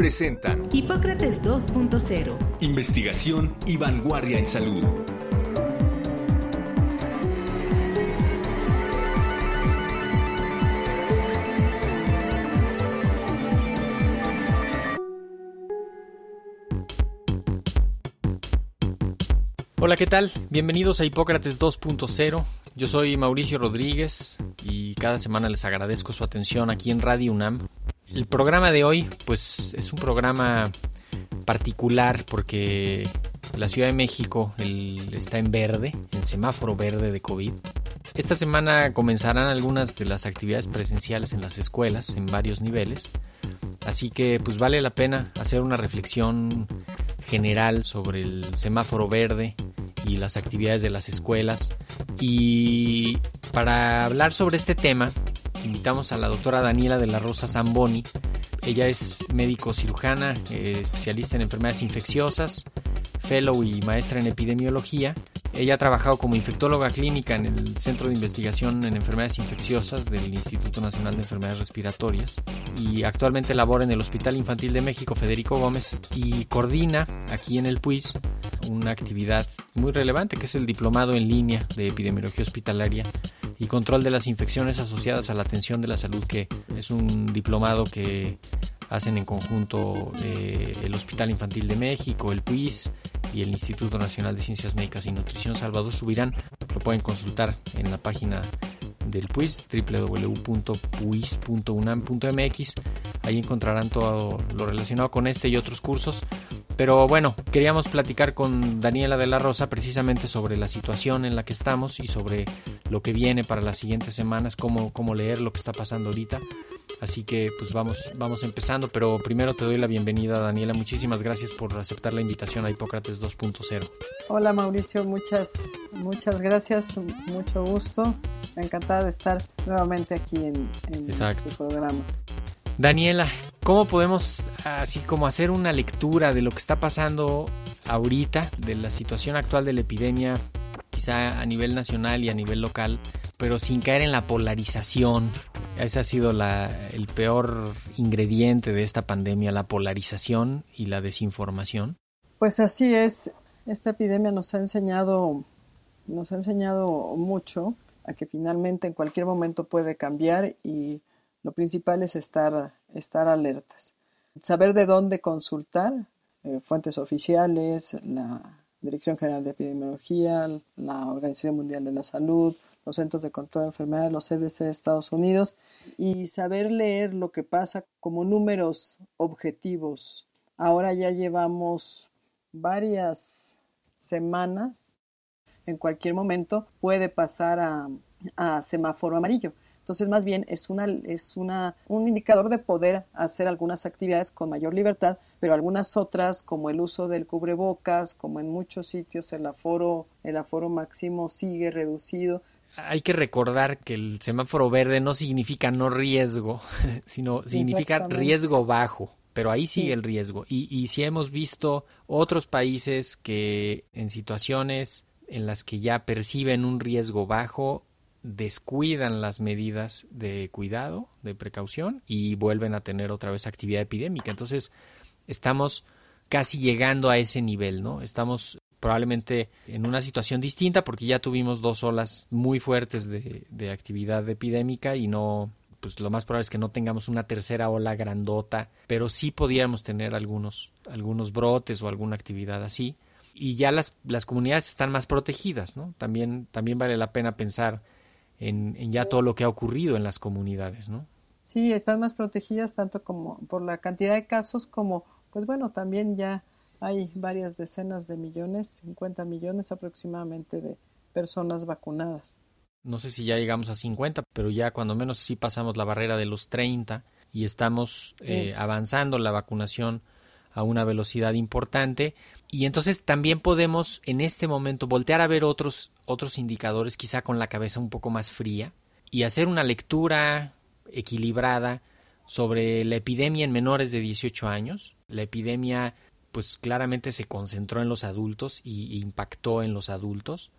presentan Hipócrates 2.0. Investigación y vanguardia en salud. Hola, ¿qué tal? Bienvenidos a Hipócrates 2.0. Yo soy Mauricio Rodríguez y cada semana les agradezco su atención aquí en Radio UNAM. El programa de hoy, pues, es un programa particular porque la Ciudad de México está en verde, en semáforo verde de COVID. Esta semana comenzarán algunas de las actividades presenciales en las escuelas en varios niveles. Así que pues vale la pena hacer una reflexión general sobre el semáforo verde y las actividades de las escuelas. Y para hablar sobre este tema, invitamos a la doctora Daniela de la Rosa Zamboni. Ella es médico cirujana, eh, especialista en enfermedades infecciosas, fellow y maestra en epidemiología. Ella ha trabajado como infectóloga clínica en el Centro de Investigación en Enfermedades Infecciosas del Instituto Nacional de Enfermedades Respiratorias y actualmente labora en el Hospital Infantil de México Federico Gómez y coordina aquí en el PUIS una actividad muy relevante que es el Diplomado en Línea de Epidemiología Hospitalaria y Control de las Infecciones asociadas a la atención de la salud, que es un diplomado que hacen en conjunto eh, el Hospital Infantil de México, el PUIS y el Instituto Nacional de Ciencias Médicas y Nutrición Salvador Subirán. Lo pueden consultar en la página del PUIS, www.puis.unam.mx. Ahí encontrarán todo lo relacionado con este y otros cursos. Pero bueno, queríamos platicar con Daniela de la Rosa precisamente sobre la situación en la que estamos y sobre lo que viene para las siguientes semanas, cómo, cómo leer lo que está pasando ahorita. Así que pues vamos, vamos empezando, pero primero te doy la bienvenida Daniela. Muchísimas gracias por aceptar la invitación a Hipócrates 2.0. Hola Mauricio, muchas, muchas gracias, mucho gusto. Encantada de estar nuevamente aquí en, en tu programa. Daniela, ¿cómo podemos así como hacer una lectura de lo que está pasando ahorita, de la situación actual de la epidemia, quizá a nivel nacional y a nivel local, pero sin caer en la polarización? Ese ha sido el peor ingrediente de esta pandemia, la polarización y la desinformación. Pues así es. Esta epidemia nos ha enseñado, nos ha enseñado mucho a que finalmente en cualquier momento puede cambiar y lo principal es estar, estar alertas. Saber de dónde consultar, eh, fuentes oficiales, la Dirección General de Epidemiología, la Organización Mundial de la Salud, los Centros de Control de Enfermedades, los CDC de Estados Unidos, y saber leer lo que pasa como números objetivos. Ahora ya llevamos varias semanas, en cualquier momento puede pasar a, a semáforo amarillo. Entonces, más bien es, una, es una, un indicador de poder hacer algunas actividades con mayor libertad, pero algunas otras, como el uso del cubrebocas, como en muchos sitios el aforo, el aforo máximo sigue reducido. Hay que recordar que el semáforo verde no significa no riesgo, sino significa riesgo bajo pero ahí sigue el riesgo. Y, y si hemos visto otros países que en situaciones en las que ya perciben un riesgo bajo, descuidan las medidas de cuidado, de precaución y vuelven a tener otra vez actividad epidémica. Entonces, estamos casi llegando a ese nivel, ¿no? Estamos probablemente en una situación distinta porque ya tuvimos dos olas muy fuertes de, de actividad epidémica y no, pues lo más probable es que no tengamos una tercera ola grandota, pero sí podríamos tener algunos, algunos brotes o alguna actividad así. Y ya las, las comunidades están más protegidas, ¿no? También, también vale la pena pensar en, ya todo lo que ha ocurrido en las comunidades, ¿no? Sí, están más protegidas tanto como por la cantidad de casos como, pues bueno, también ya hay varias decenas de millones, 50 millones aproximadamente de personas vacunadas. No sé si ya llegamos a 50, pero ya cuando menos sí pasamos la barrera de los 30 y estamos eh, avanzando la vacunación a una velocidad importante y entonces también podemos en este momento voltear a ver otros otros indicadores quizá con la cabeza un poco más fría y hacer una lectura equilibrada sobre la epidemia en menores de 18 años. La epidemia pues claramente se concentró en los adultos y, impactó en los adultos.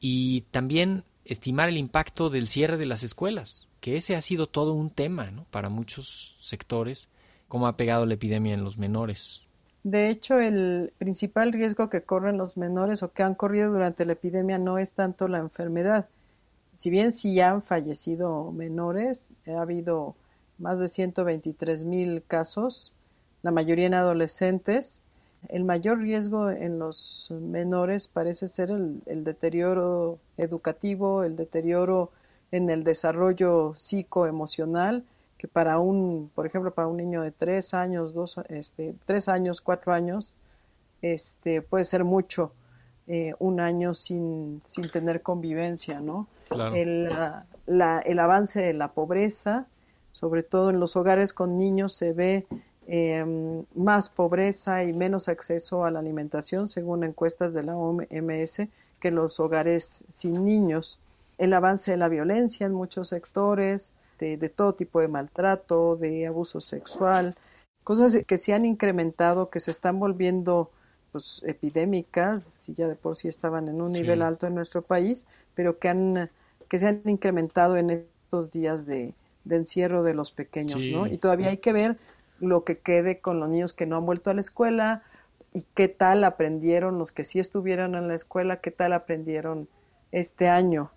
Y también estimar el impacto del cierre de las escuelas, que ese ha sido todo un tema para muchos sectores, cómo ha pegado la epidemia en los menores. De hecho, el principal riesgo que corren los menores o que han corrido durante la epidemia no es tanto la enfermedad. Si bien sí han fallecido menores, ha habido más de 123 mil casos, la mayoría en adolescentes. El mayor riesgo en los menores parece ser el, deterioro educativo, el deterioro en el desarrollo psicoemocional, que para un, por ejemplo, para un niño de tres años, dos, este, tres años, cuatro años, este, puede ser mucho, eh, un año sin, sin tener convivencia, ¿no? El, el avance de la pobreza, sobre todo en los hogares con niños, se ve em, más pobreza y menos acceso a la alimentación, según encuestas de la OMS, que los hogares sin niños. El avance de la violencia en muchos sectores, de, todo tipo de maltrato, de abuso sexual, cosas que se han incrementado, que se están volviendo pues, epidémicas, si ya de por sí estaban en un nivel alto en nuestro país, pero que, han, que se han incrementado en estos días de, de encierro de los pequeños, ¿no? Y todavía hay que ver lo que quede con los niños que no han vuelto a la escuela y qué tal aprendieron los que sí estuvieron en la escuela, qué tal aprendieron este año.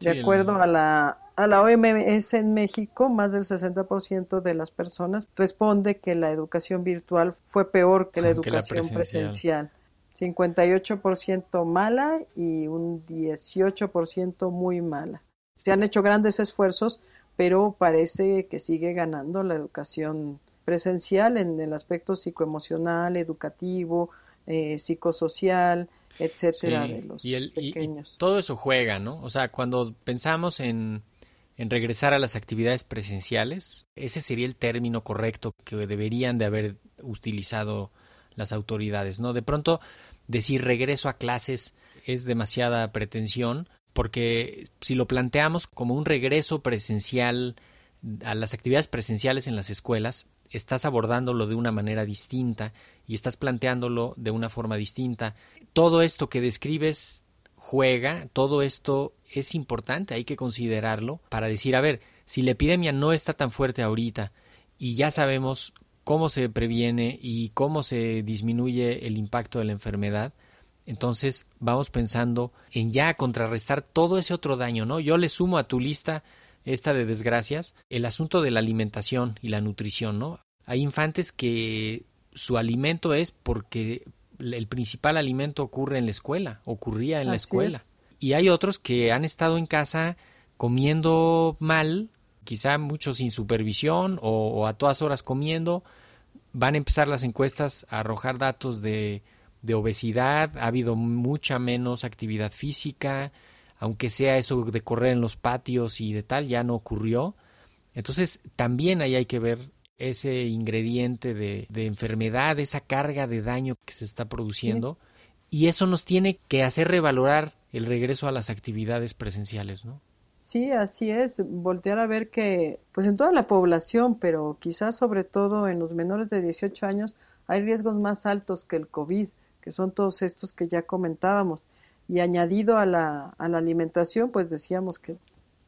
De acuerdo a la a la OMS en México, más del 60% de las personas responde que la educación virtual fue peor que la educación presencial. 58% mala y un 18% muy mala. Se han hecho grandes esfuerzos pero parece que sigue ganando la educación presencial en el aspecto psicoemocional, educativo, eh, psicosocial, etcétera, de los pequeños. todo eso juega, ¿no? O sea, cuando pensamos en, en regresar a las actividades presenciales, ese sería el término correcto que deberían de haber utilizado las autoridades, ¿no? De pronto, decir regreso a clases es demasiada pretensión, porque si lo planteamos como un regreso presencial a las actividades presenciales en las escuelas, estás abordándolo de una manera distinta y estás planteándolo de una forma distinta. Todo esto que describes juega, todo esto es importante, hay que considerarlo para decir, a ver, si la epidemia no está tan fuerte ahorita y ya sabemos cómo se previene y cómo se disminuye el impacto de la enfermedad, entonces vamos pensando en ya contrarrestar todo ese otro daño, ¿no? Yo le sumo a tu lista esta de desgracias el asunto de la alimentación y la nutrición, ¿no? Hay infantes que su alimento es porque el principal alimento ocurre en la escuela, ocurría en la escuela. Y hay otros que han estado en casa comiendo mal, quizá muchos sin supervisión o, o a todas horas comiendo. Van a empezar las encuestas a arrojar datos de de obesidad, ha habido mucha menos actividad física, aunque sea eso de correr en los patios y de tal, ya no ocurrió. Entonces también ahí hay que ver ese ingrediente de, enfermedad, esa carga de daño que se está produciendo, y eso nos tiene que hacer revalorar el regreso a las actividades presenciales, ¿no? Sí, así es, voltear a ver que, pues en toda la población, pero quizás sobre todo en los menores de 18 años, hay riesgos más altos que el COVID que son todos estos que ya comentábamos. Y añadido a la, a la alimentación, pues decíamos que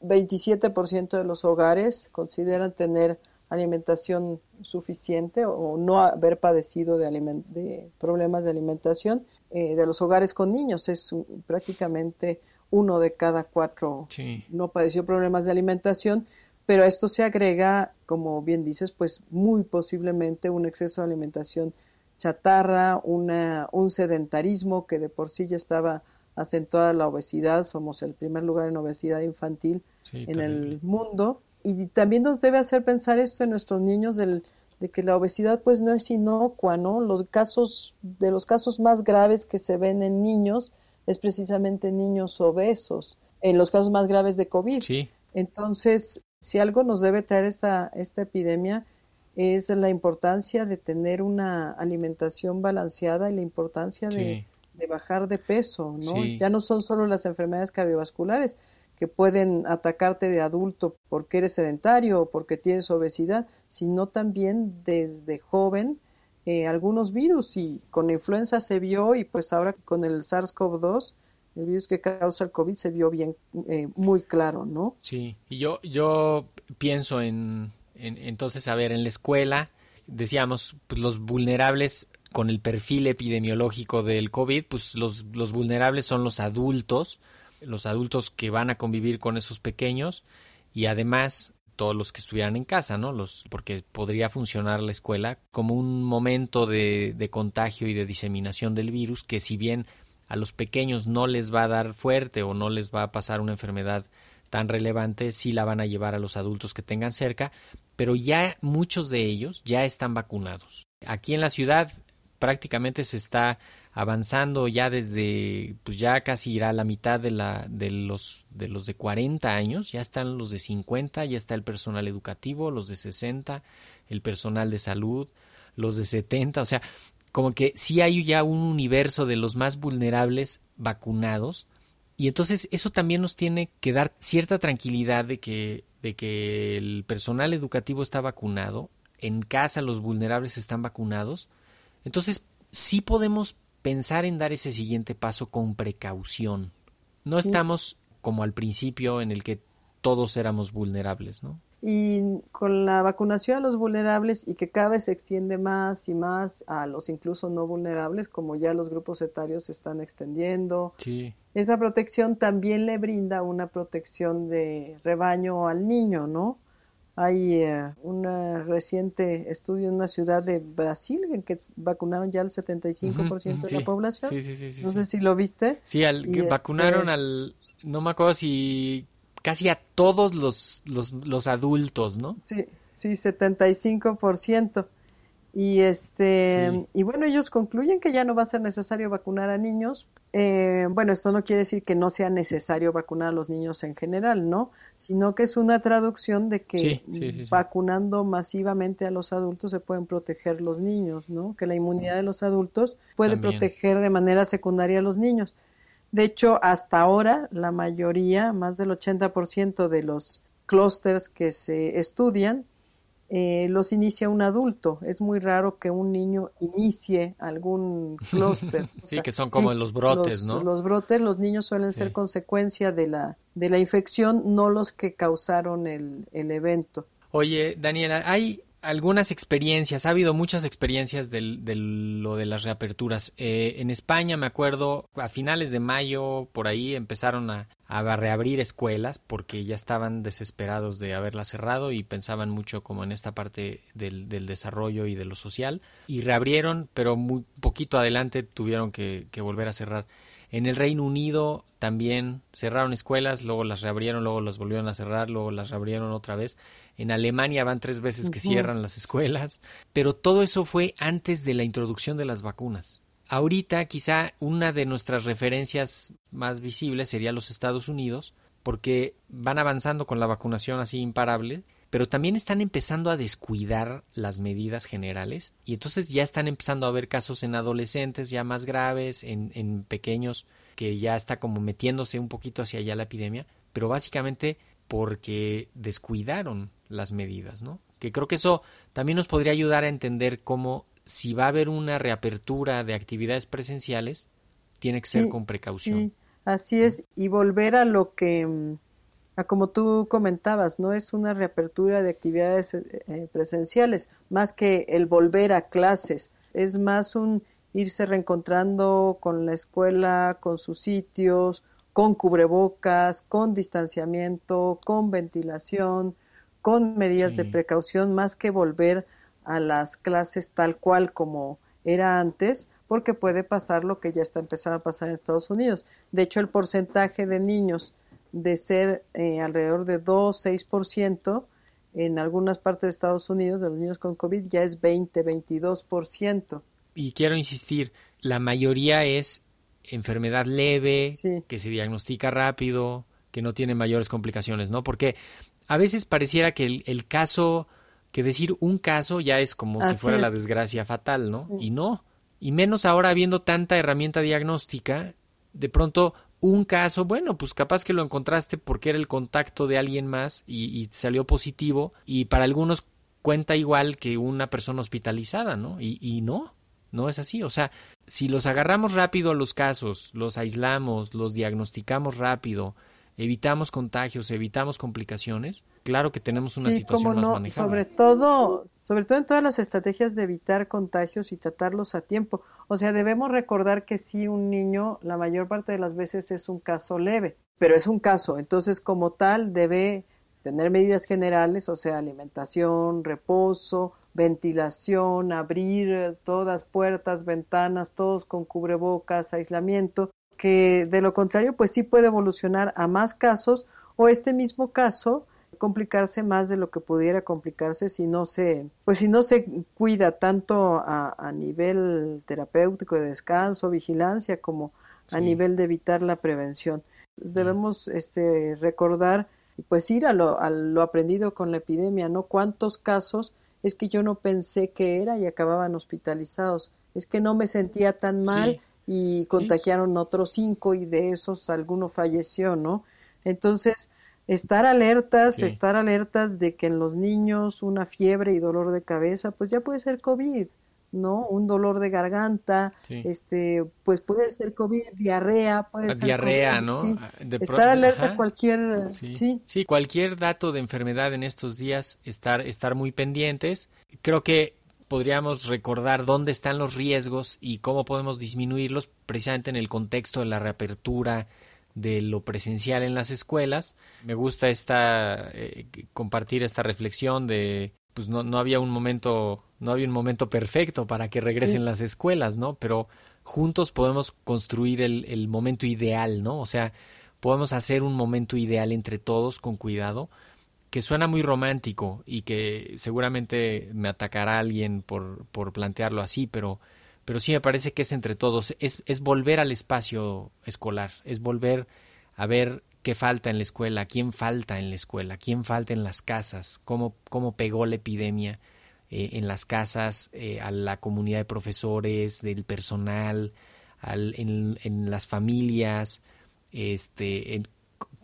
27% de los hogares consideran tener alimentación suficiente o no haber padecido de, de problemas de alimentación. Eh, de los hogares con niños. Es prácticamente uno de cada cuatro no padeció problemas de alimentación, pero a esto se agrega, como bien dices, pues muy posiblemente un exceso de alimentación chatarra, una, un sedentarismo que de por sí ya estaba acentuada la obesidad, somos el primer lugar en obesidad infantil en el mundo y también nos debe hacer pensar esto en nuestros niños del, de que la obesidad pues no es inocua, ¿no? Los casos de los casos más graves que se ven en niños es precisamente niños obesos, en los casos más graves de COVID. Entonces, si algo nos debe traer esta esta epidemia es la importancia de tener una alimentación balanceada y la importancia de, bajar de peso, ¿no? Ya no son solo las enfermedades cardiovasculares que pueden atacarte de adulto porque eres sedentario o porque tienes obesidad, sino también desde joven eh, algunos virus y con influenza se vio y pues ahora con el SARS-CoV-2 el virus que causa el COVID se vio bien, eh, muy claro, ¿no? Sí, y yo, yo pienso en, entonces, a ver, en la escuela, decíamos, pues los vulnerables con el perfil epidemiológico del COVID, pues los, los vulnerables son los adultos, los adultos que van a convivir con esos pequeños y además todos los que estuvieran en casa, ¿no? Los, porque podría funcionar la escuela como un momento de, de contagio y de diseminación del virus que si bien a los pequeños no les va a dar fuerte o no les va a pasar una enfermedad tan relevante, sí la van a llevar a los adultos que tengan cerca, pero ya muchos de ellos ya están vacunados. Aquí en la ciudad prácticamente se está avanzando ya desde pues ya casi irá a la mitad de la de los de los de 40 años, ya están los de 50, ya está el personal educativo, los de 60, el personal de salud, los de 70, o sea, como que sí hay ya un universo de los más vulnerables vacunados y entonces eso también nos tiene que dar cierta tranquilidad de que de que el personal educativo está vacunado, en casa los vulnerables están vacunados. Entonces, sí podemos pensar en dar ese siguiente paso con precaución. No estamos como al principio en el que todos éramos vulnerables, ¿no? Y con la vacunación a los vulnerables y que cada vez se extiende más y más a los incluso no vulnerables, como ya los grupos etarios se están extendiendo, esa protección también le brinda una protección de rebaño al niño, ¿no? Hay eh, un reciente estudio en una ciudad de Brasil en que vacunaron ya el 75% de la población. Sí, sí, sí, no sé si lo viste. Sí, al, que vacunaron este al, no me acuerdo si casi a todos los, los, los adultos, ¿no? Sí, sí, 75%. Y este y bueno, ellos concluyen que ya no va a ser necesario vacunar a niños. Eh, bueno, esto no quiere decir que no sea necesario vacunar a los niños en general, ¿no? Sino que es una traducción de que vacunando masivamente a los adultos se pueden proteger los niños, ¿no? Que la inmunidad de los adultos puede proteger de manera secundaria a los niños. De hecho, hasta ahora la mayoría, más del 80% de los clústeres que se estudian eh, los inicia un adulto. Es muy raro que un niño inicie algún clúster. sí, que son como los brotes, ¿no? Los brotes, los niños suelen ser consecuencia de la, de la infección, no los que causaron el, el evento. Oye, Daniela, hay algunas experiencias, ha habido muchas experiencias de lo de las reaperturas. Eh, en España, me acuerdo, a finales de mayo, por ahí empezaron a, reabrir escuelas porque ya estaban desesperados de haberlas cerrado y pensaban mucho como en esta parte del, desarrollo y de lo social. Y reabrieron, pero muy poquito adelante tuvieron que, que volver a cerrar. En el Reino Unido también cerraron escuelas, luego las reabrieron, luego las volvieron a cerrar, luego las reabrieron otra vez. En Alemania van tres veces que cierran las escuelas, pero todo eso fue antes de la introducción de las vacunas. Ahorita quizá una de nuestras referencias más visibles sería los Estados Unidos, porque van avanzando con la vacunación así imparable, pero también están empezando a descuidar las medidas generales y entonces ya están empezando a haber casos en adolescentes ya más graves, en, en pequeños que ya está como metiéndose un poquito hacia allá la epidemia, pero básicamente porque descuidaron las medidas, ¿no? Que creo que eso también nos podría ayudar a entender cómo si va a haber una reapertura de actividades presenciales, tiene que ser con precaución. Sí, así es, y volver a lo que, a como tú comentabas, no es una reapertura de actividades eh, eh, presenciales, más que el volver a clases, es más un irse reencontrando con la escuela, con sus sitios, con cubrebocas, con distanciamiento, con ventilación, con medidas de precaución, más que volver a las clases tal cual como era antes, porque puede pasar lo que ya está empezando a pasar en Estados Unidos. De hecho, el porcentaje de niños de ser eh, alrededor de 2-6%, en algunas partes de Estados Unidos, de los niños con COVID, ya es 20-22%. Y quiero insistir, la mayoría es enfermedad leve, que se diagnostica rápido, que no tiene mayores complicaciones, ¿no? Porque a veces pareciera que el, caso que decir un caso ya es como si fuera la es. desgracia fatal, ¿no? Sí. Y no. Y menos ahora habiendo tanta herramienta diagnóstica, de pronto un caso, bueno, pues capaz que lo encontraste porque era el contacto de alguien más y, y salió positivo y para algunos cuenta igual que una persona hospitalizada, ¿no? Y, y no, no es así. O sea, si los agarramos rápido a los casos, los aislamos, los diagnosticamos rápido, evitamos contagios, evitamos complicaciones, claro que tenemos una sí, situación más no, manejable. sobre todo, sobre todo en todas las estrategias de evitar contagios y tratarlos a tiempo. O sea, debemos recordar que sí, un niño, la mayor parte de las veces es un caso leve, pero es un caso. Entonces, como tal, debe tener medidas generales, o sea, alimentación, reposo, ventilación, abrir todas puertas, ventanas, todos con cubrebocas, aislamiento, que de lo contrario, pues sí puede evolucionar a más casos o este mismo caso complicarse más de lo que pudiera complicarse si no se, pues si no se cuida tanto a, a nivel terapéutico de descanso, vigilancia, como a nivel de evitar la prevención. Debemos este, recordar, pues ir a lo, a lo aprendido con la epidemia, ¿no? ¿Cuántos casos es que yo no pensé que era y acababan hospitalizados? Es que no me sentía tan mal y contagiaron otros cinco y de esos alguno falleció, ¿no? Entonces, estar alertas, Sí. estar alertas de que en los niños una fiebre y dolor de cabeza, pues ya puede ser COVID, ¿no? Un dolor de garganta, Sí. este, pues puede ser COVID, diarrea, puede La ser diarrea, COVID, ¿no? sí. Ah, de Estar alerta ajá. cualquier, Sí. sí, Sí, cualquier dato de enfermedad en estos días, estar, estar muy pendientes. Creo que podríamos recordar dónde están los riesgos y cómo podemos disminuirlos precisamente en el contexto de la reapertura de lo presencial en las escuelas. Me gusta esta eh, compartir esta reflexión de pues no, no había un momento no había un momento perfecto para que regresen Sí. las escuelas, ¿no? Pero juntos podemos construir el, el momento ideal, ¿no? O sea, podemos hacer un momento ideal entre todos con cuidado, que suena muy romántico y que seguramente me atacará alguien por, por plantearlo así, pero, pero sí me parece que es entre todos, es, es volver al espacio escolar, es volver a ver qué falta en la escuela, quién falta en la escuela, quién falta en las casas, cómo, cómo pegó la epidemia eh, en las casas, eh, a la comunidad de profesores, del personal, al, en, en las familias, este, en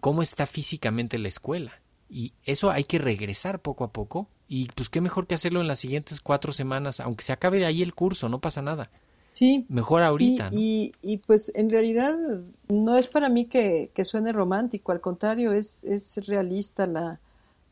cómo está físicamente la escuela. Y eso hay que regresar poco a poco. Y pues qué mejor que hacerlo en las siguientes cuatro semanas, aunque se acabe ahí el curso, no pasa nada. sí, Mejor ahorita, Sí, ¿no? y, y pues en realidad no es para mí que, que suene romántico, al contrario, es, es realista la,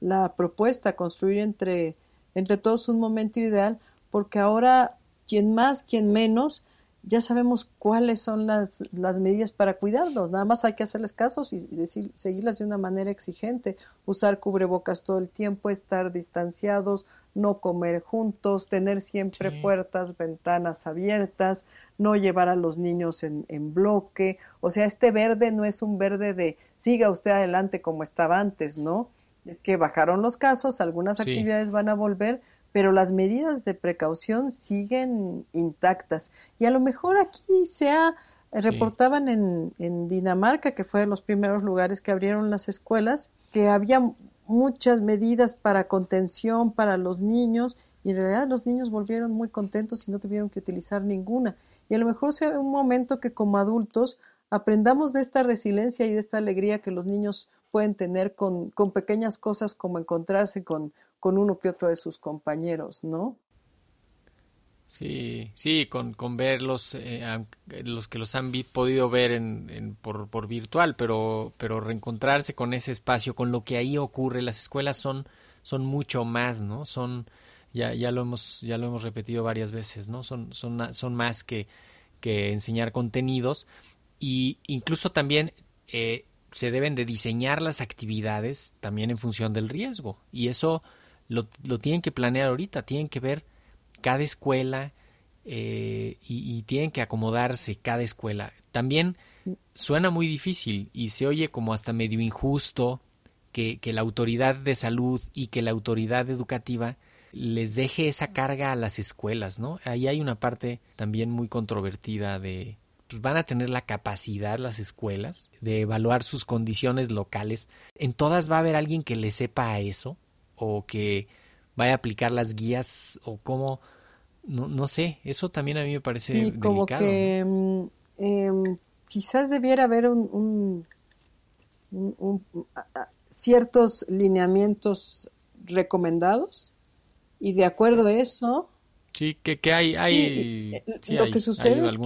la propuesta, construir entre, entre todos un momento ideal, porque ahora quien más, quien menos, ya sabemos cuáles son las, las medidas para cuidarlos, nada más hay que hacerles casos y, y decir, seguirlas de una manera exigente, usar cubrebocas todo el tiempo, estar distanciados, no comer juntos, tener siempre Sí. puertas, ventanas abiertas, no llevar a los niños en, en bloque, o sea, este verde no es un verde de siga usted adelante como estaba antes, ¿no? Es que bajaron los casos, algunas Sí. actividades van a volver, pero las medidas de precaución siguen intactas. Y a lo mejor aquí se ha, eh, Sí. reportaban en, en Dinamarca, que fue de los primeros lugares que abrieron las escuelas, que había muchas medidas para contención para los niños y en realidad los niños volvieron muy contentos y no tuvieron que utilizar ninguna. Y a lo mejor sea un momento que como adultos aprendamos de esta resiliencia y de esta alegría que los niños pueden tener con, con pequeñas cosas como encontrarse con, con uno que otro de sus compañeros, ¿no? Sí, sí, con, con verlos, eh, aunque- los que los han podido ver en, en- por, por virtual, pero, pero reencontrarse con ese espacio, con lo que ahí ocurre, las escuelas son, son mucho más, ¿no? Son, ya, ya lo hemos, ya lo hemos repetido varias veces, ¿no? Son, son, son más que, que enseñar contenidos y incluso también eh, se deben de diseñar las actividades también en función del riesgo y eso lo, lo tienen que planear ahorita, tienen que ver cada escuela eh, y, y tienen que acomodarse cada escuela. También suena muy difícil y se oye como hasta medio injusto que, que la autoridad de salud y que la autoridad educativa les deje esa carga a las escuelas, ¿no? Ahí hay una parte también muy controvertida de pues van a tener la capacidad las escuelas de evaluar sus condiciones locales. En todas va a haber alguien que le sepa a eso o que vaya a aplicar las guías o cómo, no, no sé, eso también a mí me parece sí, como que mm, em, quizás debiera haber un, ciertos lineamientos recomendados y de acuerdo a eso Sí, que, que hay, hay lo que sucede es,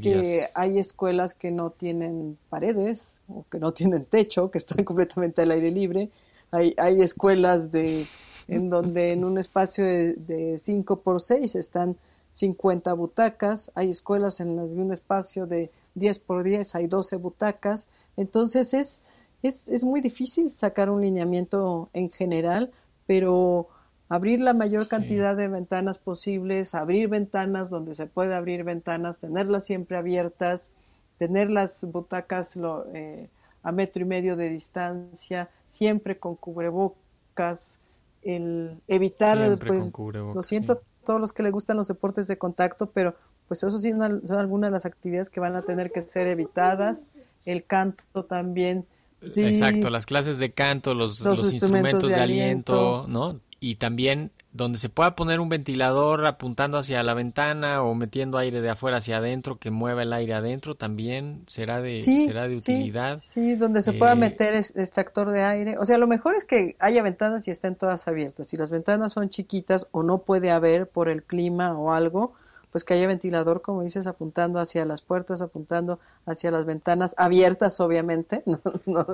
que, hay escuelas que no tienen paredes o que no tienen techo, que están completamente al aire libre. Hay, hay escuelas de en donde en un espacio de 5 por 6 están 50 butacas. Hay escuelas en las de un espacio de 10 por 10 hay 12 butacas. Entonces es, es, es muy difícil sacar un lineamiento en general, pero abrir la mayor cantidad de ventanas posibles, abrir ventanas donde se puede abrir ventanas, tenerlas siempre abiertas, tener las butacas eh, a metro y medio de distancia, siempre con cubrebocas, el evitar, pues, lo siento a todos los que les gustan los deportes de contacto, pero pues eso sí son algunas de las actividades que van a tener que ser evitadas, el canto también. Exacto, las clases de canto, los, instrumentos, de, aliento, ¿no? Y también donde se pueda poner un ventilador apuntando hacia la ventana o metiendo aire de afuera hacia adentro que mueva el aire adentro también será de será de utilidad sí donde se pueda eh, meter extractor de aire. O sea lo mejor es que haya ventanas y estén todas abiertas. Si las ventanas son chiquitas o no puede haber por el clima o algo pues que haya ventilador como dices apuntando hacia las puertas apuntando hacia las ventanas abiertas obviamente no,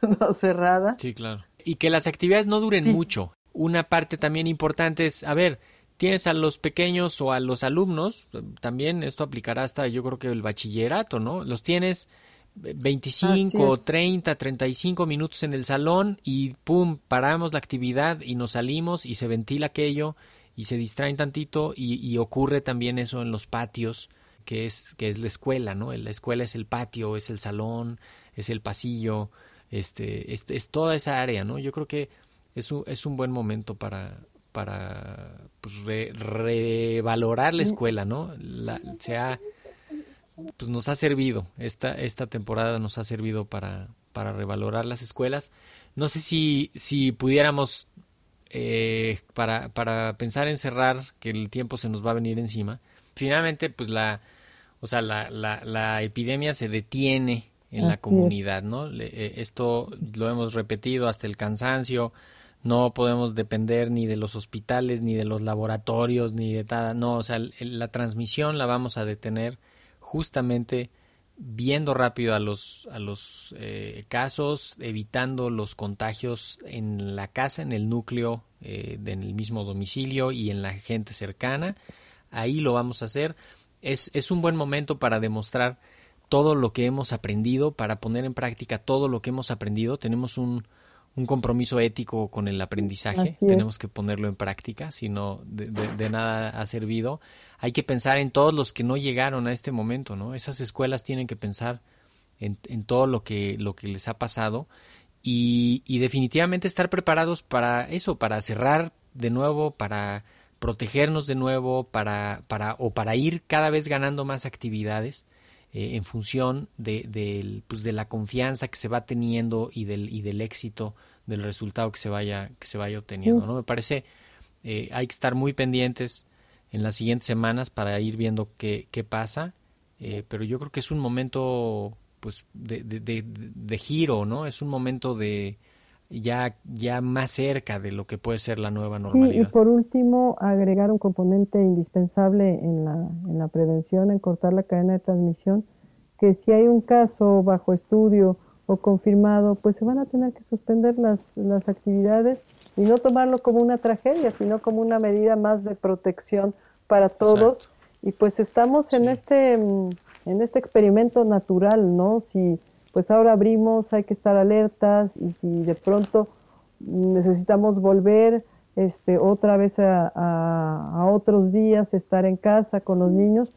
no, cerradas sí claro. Y que las actividades no duren mucho una parte también importante es, a ver, tienes a los pequeños o a los alumnos, también esto aplicará hasta yo creo que el bachillerato, ¿no? Los tienes 25, 30, 35 minutos en el salón y pum, paramos la actividad y nos salimos y se ventila aquello y se distraen tantito y, ocurre también eso en los patios, que es, que es la escuela, ¿no? La escuela es el patio, es el salón, es el pasillo, este, es, es toda esa área, ¿no? Yo creo que es un, es un buen momento para, para pues, revalorar la escuela, ¿no? La, se pues nos ha servido, esta, esta temporada nos ha servido para, para revalorar las escuelas. No sé si, si pudiéramos, eh, para, para pensar en cerrar, que el tiempo se nos va a venir encima, finalmente, pues la, o sea, la, la, la epidemia se detiene en la comunidad, ¿no? Eh, esto lo hemos repetido hasta el cansancio, no podemos depender ni de los hospitales, ni de los laboratorios, ni de nada. No, o sea, la transmisión la vamos a detener justamente viendo rápido a los, a los eh, casos, evitando los contagios en la casa, en el núcleo, eh, en el mismo domicilio y en la gente cercana. Ahí lo vamos a hacer. Es, es un buen momento para demostrar todo lo que hemos aprendido, para poner en práctica todo lo que hemos aprendido. Tenemos un, un compromiso ético con el aprendizaje, tenemos que ponerlo en práctica, si no de, nada ha servido. Hay que pensar en todos los que no llegaron a este momento, ¿no? Esas escuelas tienen que pensar en, en todo lo que, lo que les ha pasado y, y, definitivamente estar preparados para eso, para cerrar de nuevo, para protegernos de nuevo, para, para, o para ir cada vez ganando más actividades. Eh, en función de, pues de la confianza que se va teniendo y del, y del éxito del resultado que se vaya, que se vaya obteniendo. ¿no? Me parece eh, hay que estar muy pendientes en las siguientes semanas para ir viendo qué, qué pasa, eh, pero yo creo que es un momento pues de, de, de, giro, ¿no? Es un momento de ya, ya más cerca de lo que puede ser la nueva normalidad. y por último, agregar un componente indispensable en la, en la prevención, en cortar la cadena de transmisión, que si hay un caso bajo estudio o confirmado, pues se van a tener que suspender las, las actividades y no tomarlo como una tragedia, sino como una medida más de protección para todos. Y pues estamos en este en este experimento natural, ¿no? Si pues ahora abrimos, hay que estar alertas y si de pronto necesitamos volver este otra vez a, a otros días, estar en casa con los niños,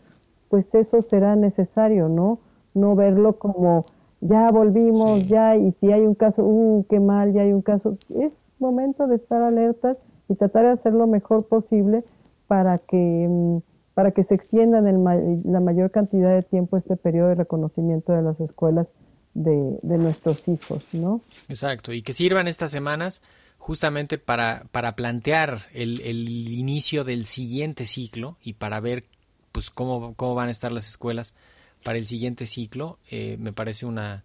pues eso será necesario, ¿no? No verlo como ya volvimos, ya, y si hay un caso, uh, qué mal, ya hay un caso. Es momento de estar alertas y tratar de hacer lo mejor posible para que, mm, para que se extienda en la mayor cantidad de tiempo este periodo de reconocimiento de las escuelas de, de nuestros hijos, ¿no? Exacto, y que sirvan estas semanas justamente para, para plantear el, el inicio del siguiente ciclo y para ver pues cómo, cómo van a estar las escuelas para el siguiente ciclo, eh, me parece una,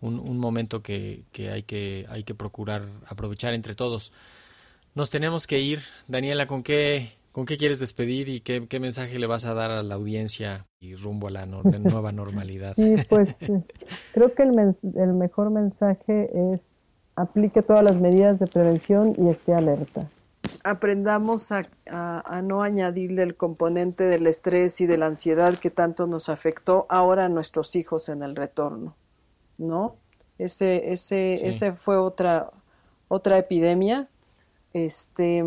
un, momento que, que, hay que hay que procurar aprovechar entre todos. Nos tenemos que ir. Daniela, ¿con qué, con qué quieres despedir y qué, qué mensaje le vas a dar a la audiencia y rumbo a la, nueva normalidad? Sí, pues creo que el, el mejor mensaje es aplique todas las medidas de prevención y esté alerta aprendamos a, a, no añadirle el componente del estrés y de la ansiedad que tanto nos afectó ahora a nuestros hijos en el retorno, ¿no? Ese, ese, ese fue otra, otra epidemia este,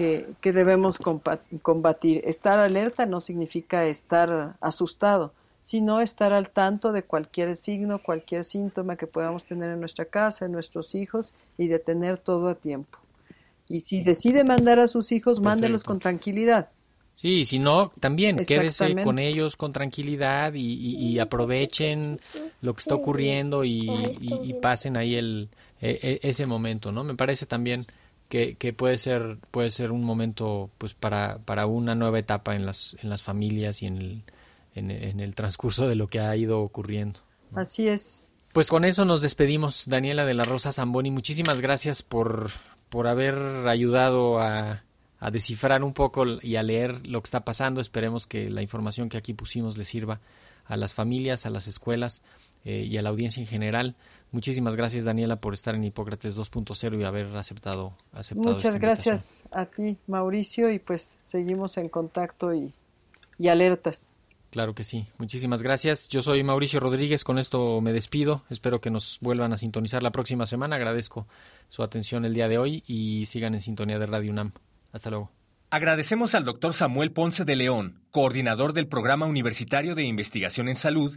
que, que debemos combatir. Estar alerta no significa estar asustado, sino estar al tanto de cualquier signo, cualquier síntoma que podamos tener en nuestra casa, en nuestros hijos y de tener todo a tiempo. Y si decide mandar a sus hijos, mándelos con tranquilidad. Sí, si no, también quédese con ellos con tranquilidad y, aprovechen lo que está ocurriendo y, pasen ahí el, e, e, ese momento, ¿no? Me parece también que, que, puede ser puede ser un momento pues para, para una nueva etapa en las en las familias y en el, en, el transcurso de lo que ha ido ocurriendo. Así es. Pues con eso nos despedimos, Daniela de la Rosa Zamboni. Muchísimas gracias por por haber ayudado a, descifrar un poco y a leer lo que está pasando. Esperemos que la información que aquí pusimos le sirva a las familias, a las escuelas eh, y a la audiencia en general. Muchísimas gracias, Daniela, por estar en Hipócrates 2.0 y haber aceptado, aceptado Muchas gracias a ti, Mauricio, y pues seguimos en contacto y, y alertas. Claro que sí. Muchísimas gracias. Yo soy Mauricio Rodríguez. Con esto me despido. Espero que nos vuelvan a sintonizar la próxima semana. Agradezco su atención el día de hoy y sigan en sintonía de Radio UNAM. Hasta luego. Agradecemos al doctor Samuel Ponce de León, coordinador del Programa Universitario de Investigación en Salud